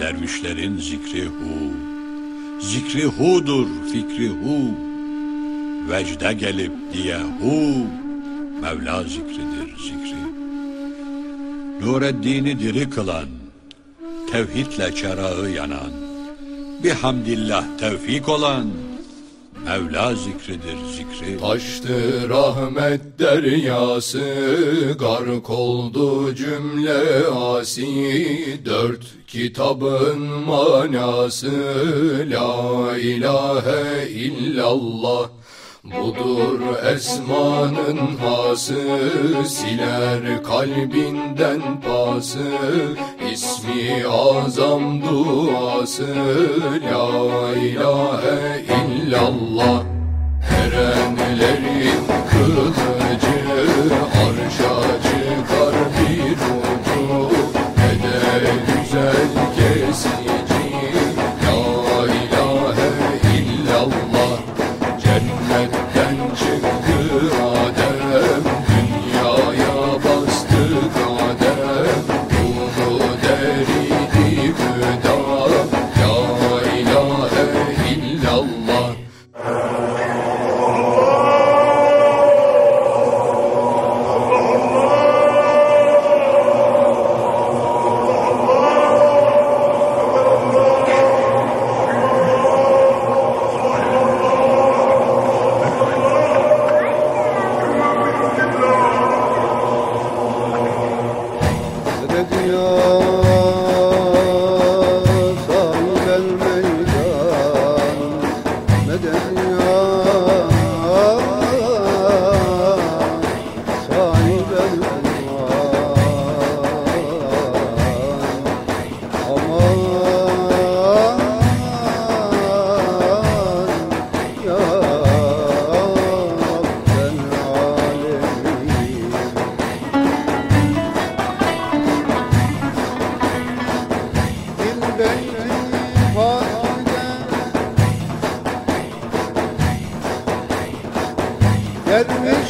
dervişlerin zikri hu. Zikri hudur fikri hu. Vecde gelip diye hu. Mevla zikridir zikri. Nureddin'i diri kılan, tevhidle çerağı yanan, bihamdillah tevfik olan, Mevla zikridir zikri. Taştı rahmet deryası, gark oldu cümle asi, dört kitabın manası, la ilahe illallah. Budur esmanın hası Siler kalbinden pası ismi azam duası La ilahe illallah Erenlerin kılıcı É e admite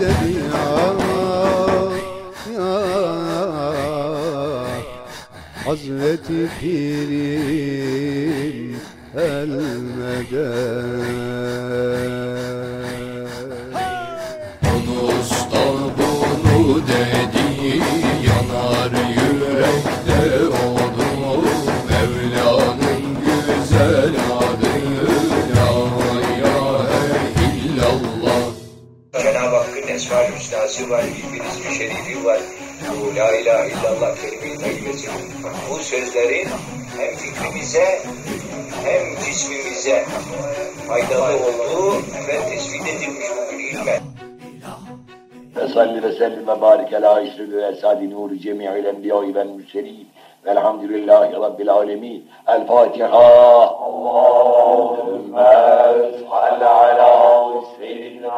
dedi ya ya Hazreti Pirim el meden manası var, İdris-i Şerifi var, bu La İlahe illallah kelime-i. Bu sözlerin hem fikrimize hem cismimize faydalı olduğu ve tespit edilmiş bugün ilme. Ve salli ve sellim ve barik ala işri ve esadi nuru cemi'il enbiya'i vel mürselin. Velhamdülillahi Rabbil alemin. El Fatiha. Allahümme sal ala seyyidina